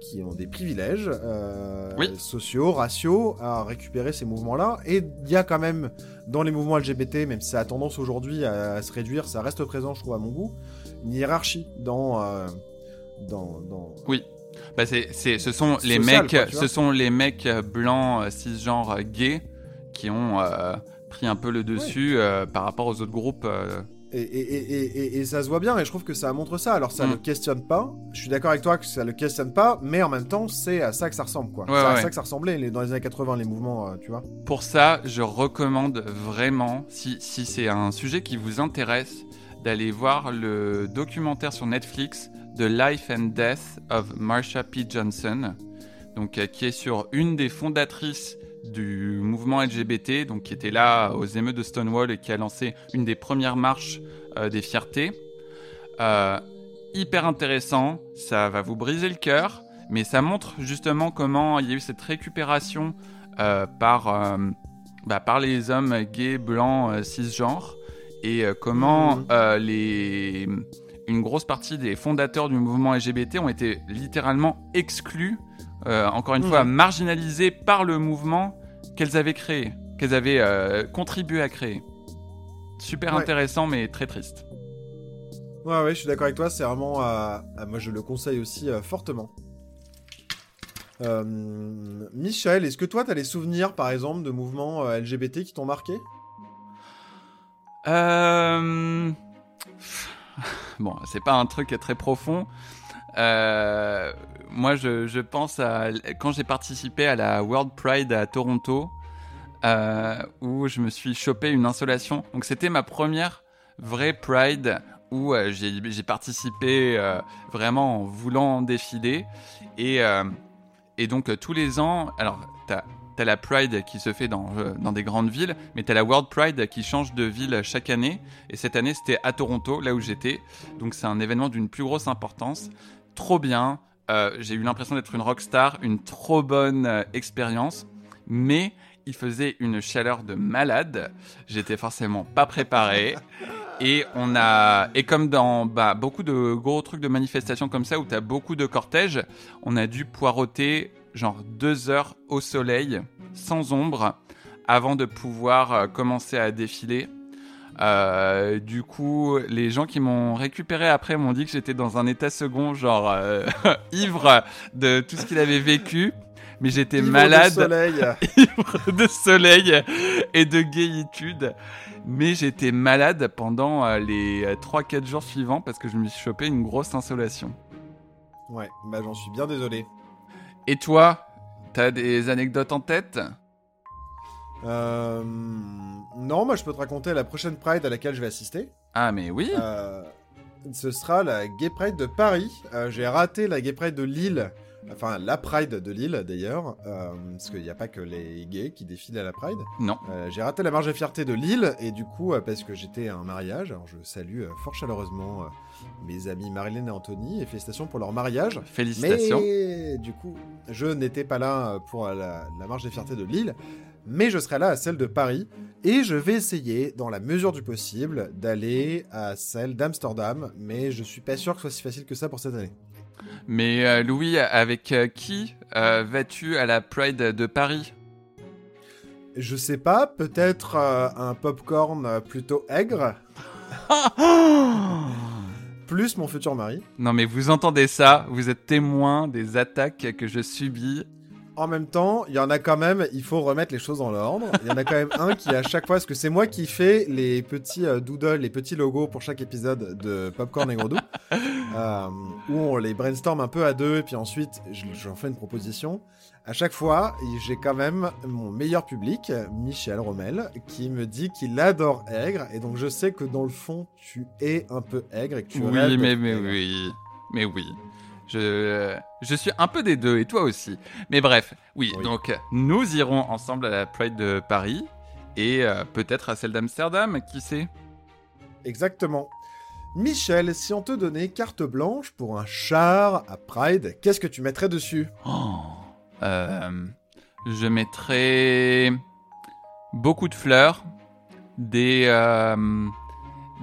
qui ont des privilèges euh, Oui. sociaux, raciaux, à récupérer ces mouvements-là. Et il y a quand même, dans les mouvements LGBT, même si ça a tendance aujourd'hui à, à se réduire, ça reste présent, je trouve, à mon goût, une hiérarchie dans... euh, dans, dans... Bah c'est, ce sont les mecs, quoi, ce sont les mecs euh, blancs euh, cisgenres euh, gays qui ont euh, pris un peu le dessus euh, par rapport aux autres groupes. euh. Et, et, et, et, et ça se voit bien, et je trouve que ça montre ça. Alors ça Mm. le questionne pas, je suis d'accord avec toi que ça le questionne pas, mais en même temps, c'est à ça que ça ressemble, quoi. Ouais, c'est à ça que ça ressemblait les- dans les années 80, les mouvements, euh, tu vois. Pour ça, je recommande vraiment, si, si c'est un sujet qui vous intéresse, d'aller voir le documentaire sur Netflix The Life and Death of Marsha P. Johnson, donc euh, qui est sur une des fondatrices du mouvement LGBT, donc qui était là aux émeutes de Stonewall et qui a lancé une des premières marches euh, des fiertés. Euh, hyper intéressant, ça va vous briser le cœur, mais ça montre justement comment il y a eu cette récupération euh, par, bah, par les hommes gays, blancs, cisgenres, et comment euh, les... une grosse partie des fondateurs du mouvement LGBT ont été littéralement exclus, euh, encore une Mhm. fois marginalisés par le mouvement qu'elles avaient créé, qu'elles avaient euh, contribué à créer. Super Ouais. intéressant, mais très triste. Ouais, ouais, je suis d'accord avec toi, c'est vraiment. euh, moi, je le conseille aussi fortement. Michel, est-ce que toi, t'as des souvenirs, par exemple, de mouvements LGBT qui t'ont marqué? Euh... Bon, c'est pas un truc très profond. Euh, Moi, je, pense à quand j'ai participé à la World Pride à Toronto, euh, où je me suis chopé une insolation. Donc, c'était ma première vraie Pride où euh, j'ai participé euh, vraiment en voulant défiler. Et, donc, tous les ans, alors, t'as T'as la Pride qui se fait dans, dans des grandes villes, mais t'as la World Pride qui change de ville chaque année. Et cette année, c'était à Toronto, là où j'étais. Donc c'est un événement d'une plus grosse importance. Trop bien. Euh, J'ai eu l'impression d'être une rockstar, une trop bonne euh, expérience. Mais il faisait une chaleur de malade. J'étais forcément pas préparé. Et on a et comme dans bah, beaucoup de gros trucs de manifestations comme ça où t'as beaucoup de cortèges, on a dû poireauter genre deux heures au soleil, sans ombre, avant de pouvoir euh, commencer à défiler. Euh, du coup, les gens qui m'ont récupéré après m'ont dit que j'étais dans un état second, genre euh, ivre de tout ce qu'il avait vécu. Mais j'étais Ivre de malade, soleil. ivre de soleil et de gaïtude. Mais j'étais malade pendant euh, les 3-4 jours suivants parce que je me suis chopé une grosse insolation. ouais, bah j'en suis bien désolé. Et toi, t'as des anecdotes en tête? Euh, non, moi je peux te raconter la prochaine Pride à laquelle je vais assister. Ah mais oui Euh, ce sera la Gay Pride de Paris. Euh, J'ai raté la Gay Pride de Lille. Enfin, la Pride de Lille d'ailleurs. euh, parce qu'il n'y a pas que les gays qui défilent à la Pride. Non. Euh, J'ai raté la marche de fierté de Lille. Et du coup, parce que j'étais à un mariage. Alors je salue fort chaleureusement mes amis Marilyn et Anthony. Et félicitations pour leur mariage. Félicitations. Mais du coup, je n'étais pas là pour la, la marche des fiertés de Lille, mais je serai là à celle de Paris, et je vais essayer, dans la mesure du possible, d'aller à celle d'Amsterdam, mais je suis pas sûr que ce soit si facile que ça pour cette année. Mais euh, Louis, avec euh, qui euh, vas-tu à la Pride de Paris? Je sais pas, peut-être un popcorn plutôt aigre, plus mon futur mari. Non mais vous entendez ça, vous êtes témoin des attaques que je subis. En même temps, il y en a quand même, il faut remettre les choses dans l'ordre. Il y en a quand même un qui, à chaque fois, parce que c'est moi qui fais les petits euh, doodles, les petits logos pour chaque épisode de Popcorn et Gredou. Euh, où on les brainstorm un peu à deux, et puis ensuite j'en fais une proposition. À chaque fois, j'ai quand même mon meilleur public, Michel Rommel, qui me dit qu'il adore Aigre, et donc je sais que dans le fond, tu es un peu aigre et que tu Oui, mais, mais oui, mais oui. Je, je suis un peu des deux, et toi aussi. Mais bref, oui, donc nous irons ensemble à la Pride de Paris, et euh, peut-être à celle d'Amsterdam, qui sait? Exactement. Michel, si on te donnait carte blanche pour un char à Pride, qu'est-ce que tu mettrais dessus? Oh, euh, Je mettrais beaucoup de fleurs, des euh,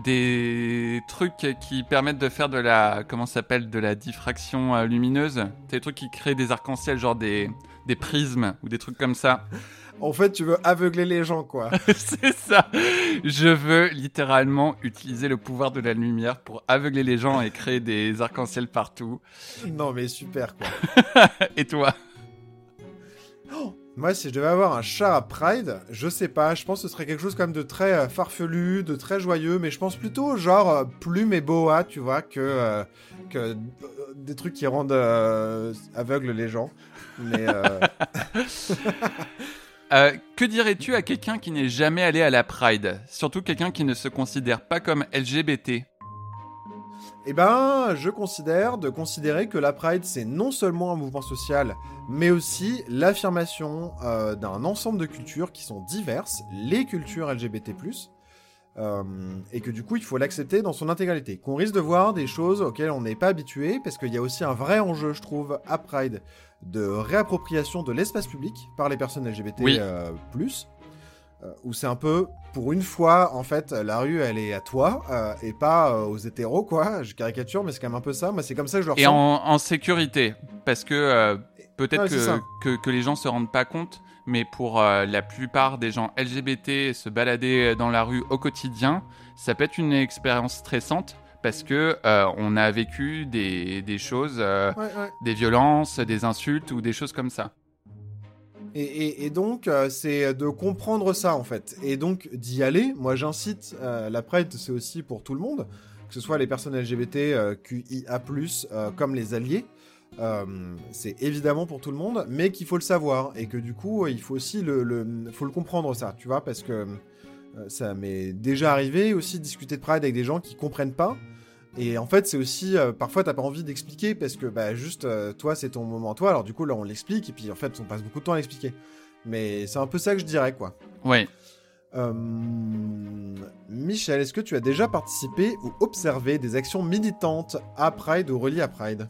des trucs qui permettent de faire de la comment s'appelle de la diffraction euh, lumineuse, des trucs qui créent des arcs-en-ciel genre des des prismes ou des trucs comme ça. En fait, tu veux aveugler les gens, quoi. c'est ça. Je veux littéralement utiliser le pouvoir de la lumière pour aveugler les gens et créer des arcs-en-ciel partout. Non, mais super, quoi. et toi? Moi, si je devais avoir un chat à Pride, je sais pas, je pense que ce serait quelque chose comme de très euh, farfelu, de très joyeux, mais je pense plutôt genre euh, plume et boa, tu vois, que, euh, que des trucs qui rendent aveugles les gens. Mais. Euh, que dirais-tu à quelqu'un qui n'est jamais allé à la Pride? Surtout quelqu'un qui ne se considère pas comme LGBT eh ben, je considère de considérer que la Pride, c'est non seulement un mouvement social, mais aussi l'affirmation euh, d'un ensemble de cultures qui sont diverses, les cultures LGBT+, euh, et que du coup, il faut l'accepter dans son intégralité. Qu'on risque de voir des choses auxquelles on n'est pas habitué, parce qu'il y a aussi un vrai enjeu, je trouve, à Pride, de réappropriation de l'espace public par les personnes LGBT+, où c'est un peu, pour une fois, en fait, la rue, elle est à toi, euh, et pas aux hétéros, quoi. Je caricature, mais c'est quand même un peu ça. Moi, c'est comme ça que je le ressens. Et en, sécurité, parce que peut-être que, que, les gens se rendent pas compte, mais pour la plupart des gens LGBT, se balader dans la rue au quotidien, ça peut être une expérience stressante parce que euh, on a vécu des, des choses, euh, des violences, des insultes ou des choses comme ça. Et, donc, euh, c'est de comprendre ça, en fait. Et donc, d'y aller. Moi, j'incite, la Pride, c'est aussi pour tout le monde, que ce soit les personnes LGBT, QIA, comme les alliés. c'est évidemment pour tout le monde, mais qu'il faut le savoir. Et que du coup, il faut aussi le, le, faut le comprendre, ça, tu vois, parce que ça m'est déjà arrivé aussi de discuter de Pride avec des gens qui comprennent pas et en fait, c'est aussi, euh, parfois, t'as pas envie d'expliquer parce que, bah, juste, euh, toi, c'est ton moment, toi. Alors, du coup, là, on l'explique et puis, en fait, on passe beaucoup de temps à l'expliquer. Mais c'est un peu ça que je dirais, quoi. Ouais. Euh, Michel, est-ce que tu as déjà participé ou observé des actions militantes à Pride ou reliées à Pride?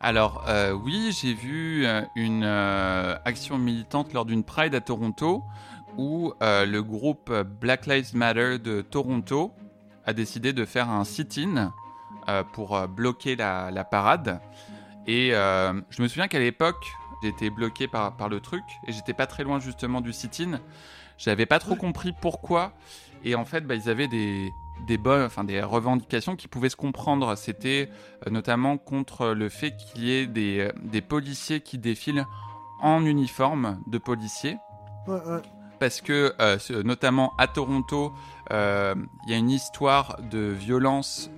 Alors oui, j'ai vu une action militante lors d'une Pride à Toronto où le groupe Black Lives Matter de Toronto a décidé de faire un sit-in euh, pour euh, bloquer la, parade. Et euh, je me souviens qu'à l'époque, j'étais bloqué par, par le truc et j'étais pas très loin justement du sit-in. J'avais pas trop compris pourquoi. Et en fait, bah, ils avaient des, des, bonnes, enfin, des revendications qui pouvaient se comprendre. C'était notamment contre le fait qu'il y ait des, des, policiers qui défilent en uniforme de policiers. Parce que, notamment à Toronto, il y a une histoire de violence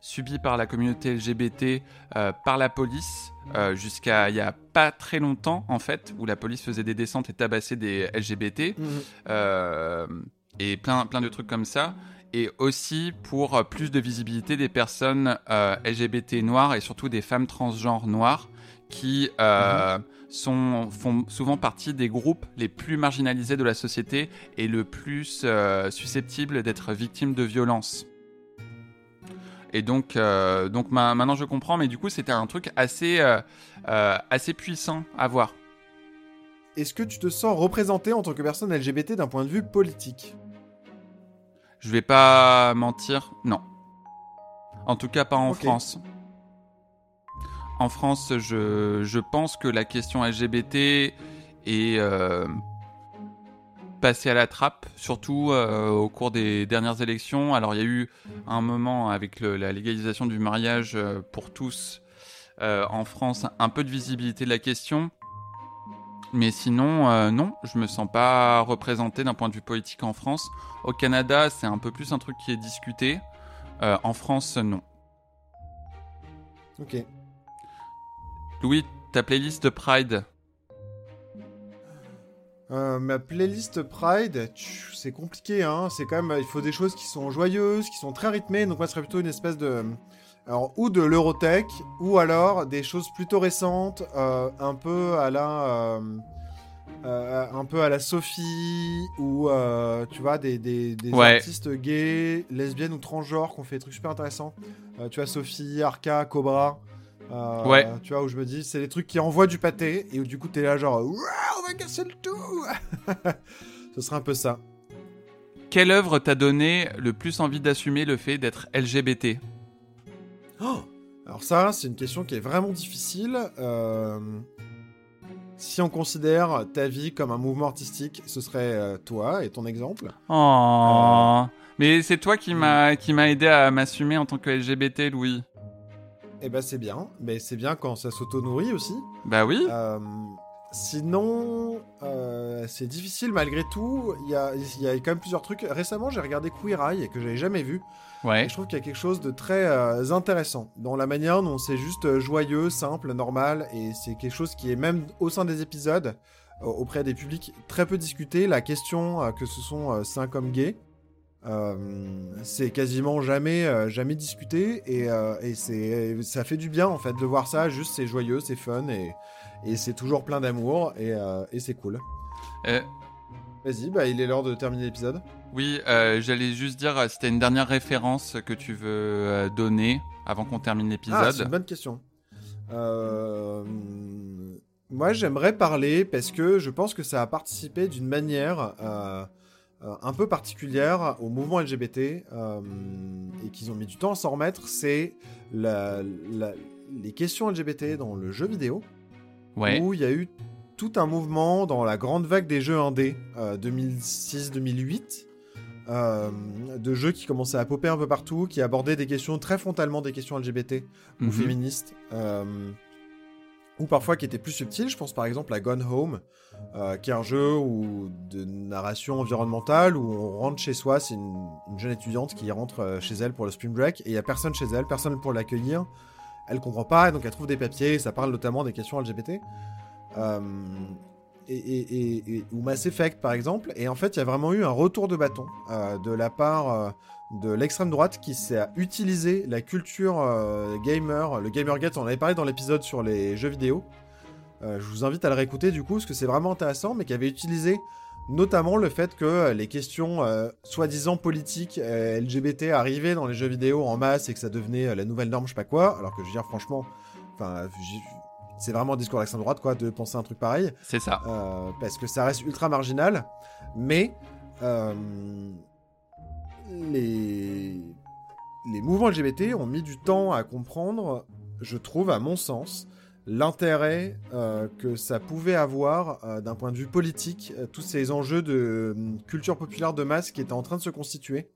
subie par la communauté LGBT euh, par la police euh, jusqu'à il y a pas très longtemps en fait où la police faisait des descentes et tabassait des LGBT mhm. euh, et plein plein de trucs comme ça et aussi pour plus de visibilité des personnes LGBT noires et surtout des femmes transgenres noires qui mhm. sont, font souvent partie des groupes les plus marginalisés de la société et le plus susceptibles d'être victimes de violences. Et donc, euh, donc maintenant je comprends, mais du coup c'était un truc assez, euh, euh, assez puissant à voir. Est-ce que tu te sens représenté en tant que personne LGBT d'un point de vue politique? Je vais pas mentir, non. En tout cas pas en France. En France, je, je, pense que la question LGBT est passé à la trappe, surtout euh, au cours des dernières élections. Alors il y a eu un moment avec la légalisation du mariage euh, pour tous euh, en France, un peu de visibilité de la question. Mais sinon, non, je me sens pas représenté d'un point de vue politique en France. Au Canada, c'est un peu plus un truc qui est discuté. en France, non. Ok. Louis, ta playlist de Pride Euh, ma playlist Pride, c'est compliqué, hein. C'est quand même, il faut des choses qui sont joyeuses, qui sont très rythmées. Donc moi, ce serait plutôt une espèce de, alors ou de l'Eurotech, ou alors des choses plutôt récentes, euh, un peu à la, euh, un peu à la Sophie, ou tu vois des, des, des Ouais. artistes gays, lesbiennes ou transgenres qui ont fait des trucs super intéressants. Tu vois Sophie, Arca, Cobra. Euh, Ouais. Tu vois où je me dis, c'est des trucs qui envoient du pâté et où du coup t'es là genre, on va casser le tout. Ce serait un peu ça. Quelle œuvre t'a donné le plus envie d'assumer le fait d'être LGBT Oh Alors ça, c'est une question qui est vraiment difficile. Euh, Si on considère ta vie comme un mouvement artistique, ce serait euh, toi et ton exemple. Oh. Mais c'est toi qui m'a qui m'a aidé à m'assumer en tant que LGBT, Louis. Eh ben c'est bien, mais c'est bien quand ça s'auto-nourrit aussi. Bah oui. Euh, sinon, euh, c'est difficile malgré tout. Il y a, il y a quand même plusieurs trucs. Récemment, j'ai regardé Queer Eye que j'avais jamais vu. Ouais. Et je trouve qu'il y a quelque chose de très euh, intéressant dans la manière dont c'est juste joyeux, simple, normal, et c'est quelque chose qui est même au sein des épisodes, auprès des publics, très peu discuté. La question que ce sont cinq hommes gays, c'est quasiment jamais, euh, jamais discuté, et, euh, et c'est, ça fait du bien en fait de voir ça. Juste, c'est joyeux, c'est fun, et, et c'est toujours plein d'amour, et, euh, et c'est cool. Euh, Vas-y, bah, il est l'heure de terminer l'épisode. oui, euh, j'allais juste dire, euh, c'était une dernière référence que tu veux euh, donner avant qu'on termine Ah, l'épisode. c'est une bonne question. Euh, Moi, j'aimerais parler parce que je pense que ça a participé d'une manière euh, un peu particulière au mouvement LGBT euh, et qu'ils ont mis du temps à s'en remettre. C'est la- la- les questions LGBT dans le jeu vidéo ouais. où il y a eu tout un mouvement dans la grande vague des jeux indés euh, 2006-2008 euh, de jeux qui commençaient à popper un peu partout, qui abordaient des questions très frontalement des questions LGBT ou Mhm. féministes, ou parfois qui étaient plus subtiles. Je pense par exemple à Gone Home, euh, qui est un jeu de narration environnementale où on rentre chez soi, c'est une, une jeune étudiante qui rentre euh, chez elle pour le spring break et il y a personne chez elle, personne pour l'accueillir. Elle comprend pas, et donc elle trouve des papiers, et ça parle notamment des questions LGBT. Euh, et, ou Mass Effect par exemple. Et en fait, il y a vraiment eu un retour de bâton de la part de l'extrême droite qui s'est utilisé la culture euh, gamer, le Gamergate, on en avait parlé dans l'épisode sur les jeux vidéo. Euh, je vous invite à le réécouter du coup, parce que c'est vraiment intéressant, mais qui avait utilisé notamment le fait que euh, les questions euh, soi-disant politiques LGBT arrivaient dans les jeux vidéo en masse et que ça devenait la nouvelle norme, je sais pas quoi, alors que je veux dire franchement, enfin, c'est vraiment un discours d'extrême droite quoi, de penser un truc pareil. C'est ça. Parce que ça reste ultra marginal, mais les, mouvements LGBT ont mis du temps à comprendre, je trouve, à mon sens, l'intérêt euh, que ça pouvait avoir euh, d'un point de vue politique, euh, tous ces enjeux de euh, culture populaire de masse qui étaient en train de se constituer.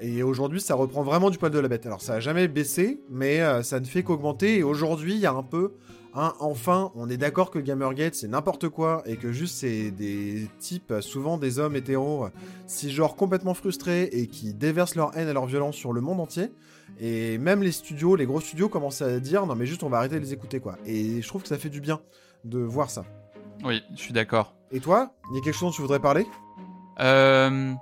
Et aujourd'hui, ça reprend vraiment du poil de la bête. Alors, ça a jamais baissé, mais ça ne fait qu'augmenter. Et aujourd'hui, il y a un peu Hein, enfin, on est d'accord que Gamergate c'est n'importe quoi et que juste c'est des types, souvent des hommes hétéros, euh, cisgenres complètement frustrés et qui déversent leur haine et leur violence sur le monde entier. Et même les studios, les gros studios commencent à dire non mais juste on va arrêter de les écouter quoi. Et je trouve que ça fait du bien de voir ça. Oui, je suis d'accord. Et toi, il y a quelque chose dont tu voudrais parler? Euh,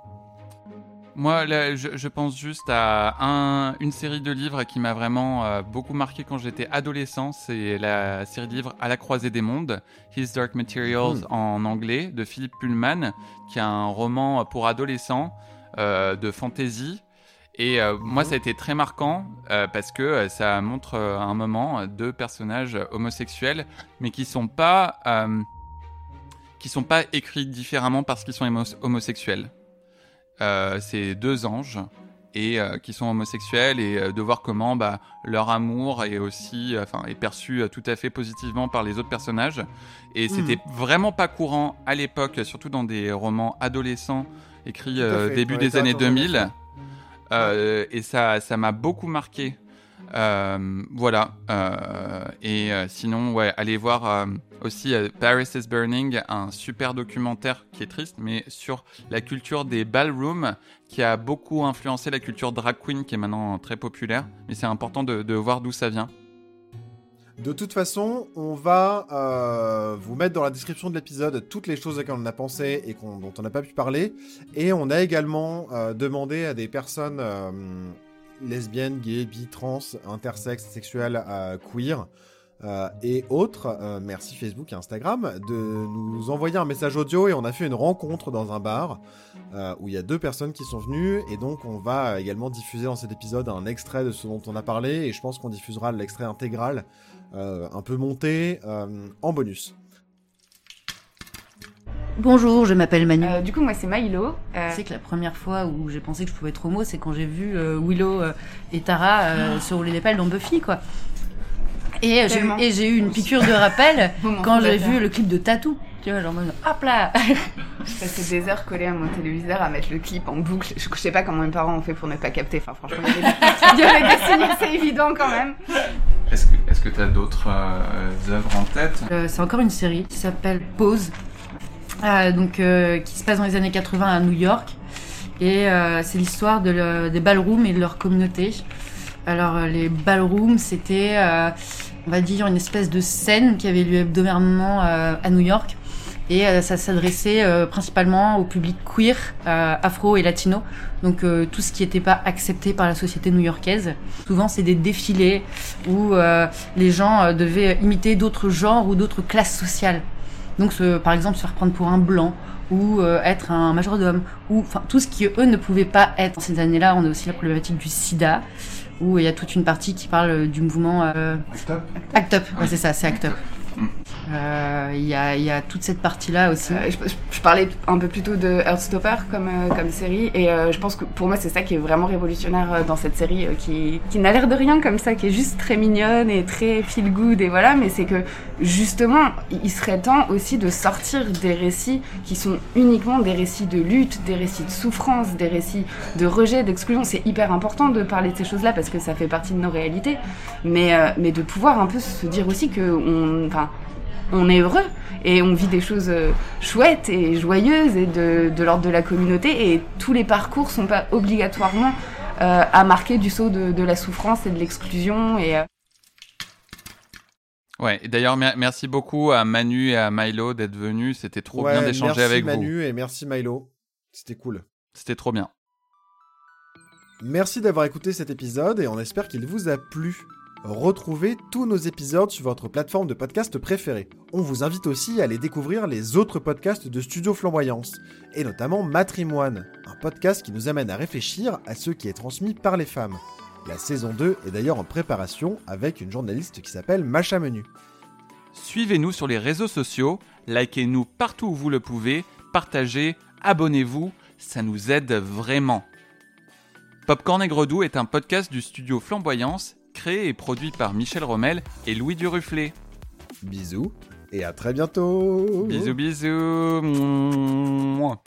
moi, là, je, je pense juste à un- une série de livres qui m'a vraiment euh, beaucoup marqué quand j'étais adolescent. C'est la série de livres À la croisée des mondes, His Dark Materials Hmm. en anglais, de Philippe Pullman, qui est un roman pour adolescents euh, de fantasy. Et euh, moi, ça a été très marquant parce que ça montre à un moment deux personnages homosexuels, mais qui sont pas qui sont pas écrits différemment parce qu'ils sont homo- homosexuels. Euh, c'est deux anges et euh, qui sont homosexuels et euh, de voir comment bah, leur amour est aussi euh, enfin est perçu tout à fait positivement par les autres personnages. Et c'était vraiment pas courant à l'époque surtout dans des romans adolescents écrits fait, début des années littératures 2000 Euh, et ça ça m'a beaucoup marqué Euh, voilà. Euh, et euh, sinon, ouais, allez voir aussi Paris is Burning, un super documentaire qui est triste, mais sur la culture des ballrooms, qui a beaucoup influencé la culture drag queen, qui est maintenant très populaire. Mais c'est important de, voir d'où ça vient. De toute façon, on va vous mettre dans la description de l'épisode toutes les choses auxquelles on a pensé et dont on n'a pas pu parler. Et on a également demandé à des personnes lesbiennes, gays, bi, trans, intersexes, sexuelles, euh, queer euh, et autres, euh, merci Facebook et Instagram, de nous envoyer un message audio et on a fait une rencontre dans un bar où il y a deux personnes qui sont venues et donc on va également diffuser dans cet épisode un extrait de ce dont on a parlé et je pense qu'on diffusera l'extrait intégral un peu monté en bonus. Bonjour, je m'appelle Manu. Euh, du coup, moi, c'est Milo. Euh, C'est que la première fois où j'ai pensé que je pouvais être homo, c'est quand j'ai vu euh, Willow euh, et Tara euh, se rouler les pelles dans Buffy, quoi. Et j'ai eu- Tellement. et j'ai eu une piqûre de rappel quand j'ai vu le clip de Tattoo. Tu vois, genre, hop là Je passais des heures collées à mon téléviseur à mettre le clip en boucle. Je, je sais pas comment mes parents ont fait pour ne pas capter. Enfin, franchement, il y avait des, signes assez évidents quand même. Est-ce que est-ce que tu as d'autres euh, œuvres en tête? Euh, C'est encore une série qui s'appelle Pause, donc, euh, qui se passe dans les années 80 à New York. Et euh, c'est l'histoire de le- des ballrooms et de leur communauté. Alors, euh, les ballrooms, c'était, euh, on va dire, une espèce de scène qui avait lieu hebdomadairement euh, à New York. Et euh, ça s'adressait euh, principalement au public queer, euh, afro et latino. Donc euh, tout ce qui n'était pas accepté par la société new-yorkaise. Souvent, c'est des défilés où euh, les gens euh, devaient imiter d'autres genres ou d'autres classes sociales. Donc, se- par exemple, se faire prendre pour un blanc ou euh, être un majordome ou enfin tout ce qui eux ne pouvaient pas être. Dans ces années-là, on a aussi la problématique du SIDA où il y a toute une partie qui parle du mouvement euh, Act Up. Ouais, c'est ça, c'est Act Up. Euh, Il y, a, toute cette partie-là aussi. Euh, je, parlais un peu plutôt de Heartstopper comme, euh, série. Et je pense que pour moi, c'est ça qui est vraiment révolutionnaire dans cette série, qui, n'a l'air de rien comme ça, qui est juste très mignonne et très feel good. Et voilà, mais c'est que justement, il serait temps aussi de sortir des récits qui sont uniquement des récits de lutte, des récits de souffrance, des récits de rejet, d'exclusion. C'est hyper important de parler de ces choses-là parce que ça fait partie de nos réalités. Mais, de pouvoir un peu se dire aussi que on, on est heureux et on vit des choses euh, chouettes et joyeuses et de, de l'ordre de la communauté et tous les parcours sont pas obligatoirement euh, à marquer du saut de, de la souffrance et de l'exclusion et euh, Ouais, d'ailleurs, mer- merci beaucoup à Manu et à Milo d'être venus. C'était trop Ouais, bien d'échanger merci avec vous. Manu et merci Milo. C'était cool. C'était trop bien. Merci d'avoir écouté cet épisode et on espère qu'il vous a plu. Retrouvez tous nos épisodes sur votre plateforme de podcast préférée. On vous invite aussi à aller découvrir les autres podcasts de Studio Flamboyance, et notamment Matrimoine, un podcast qui nous amène à réfléchir à ce qui est transmis par les femmes. La saison 2 est d'ailleurs en préparation avec une journaliste qui s'appelle Macha Menu. Suivez-nous sur les réseaux sociaux, likez-nous partout où vous le pouvez, partagez, abonnez-vous, ça nous aide vraiment. Popcorn et Gredou est un podcast du studio Flamboyance, créé et produit par Michel Rommel et Louis Duruflé. Bisous et à très bientôt Bisous bisous. Mouah.